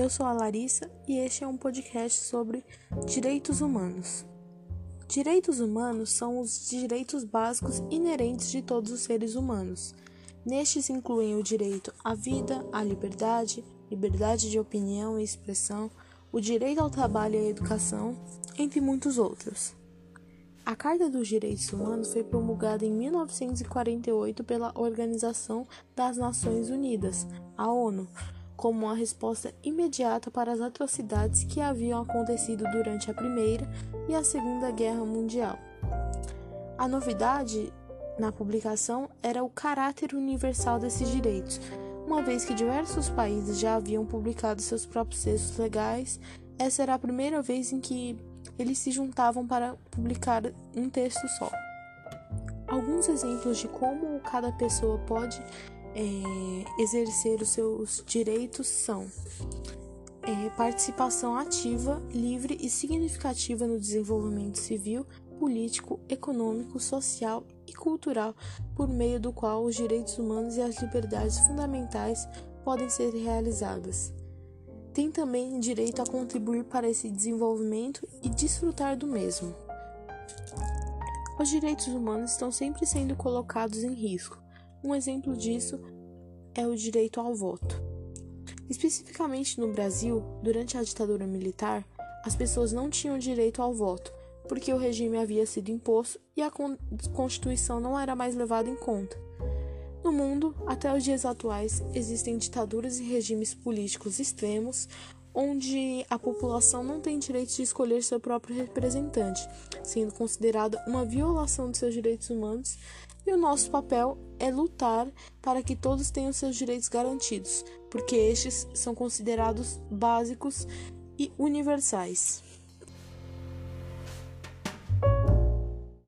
Eu sou a Larissa e este é um podcast sobre direitos humanos. Direitos humanos são os direitos básicos inerentes de todos os seres humanos. Nestes incluem o direito à vida, à liberdade, liberdade de opinião e expressão, o direito ao trabalho e à educação, entre muitos outros. A Carta dos Direitos Humanos foi promulgada em 1948 pela Organização das Nações Unidas, a ONU, como uma resposta imediata para as atrocidades que haviam acontecido durante a Primeira e a Segunda Guerra Mundial. A novidade na publicação era o caráter universal desses direitos, uma vez que diversos países já haviam publicado seus próprios textos legais, essa era a primeira vez em que eles se juntavam para publicar um texto só. Alguns exemplos de como cada pessoa pode é, exercer os seus direitos são é, participação ativa, livre e significativa no desenvolvimento civil, político, econômico, social e cultural, por meio do qual os direitos humanos e as liberdades fundamentais podem ser realizadas. Tem também direito a contribuir para esse desenvolvimento e desfrutar do mesmo. Os direitos humanos estão sempre sendo colocados em risco um exemplo disso é o direito ao voto. Especificamente no Brasil, durante a ditadura militar, as pessoas não tinham direito ao voto, porque o regime havia sido imposto e a Constituição não era mais levada em conta. No mundo, até os dias atuais, existem ditaduras e regimes políticos extremos onde a população não tem direito de escolher seu próprio representante, sendo considerada uma violação de seus direitos humanos e o nosso papel é lutar para que todos tenham seus direitos garantidos, porque estes são considerados básicos e universais.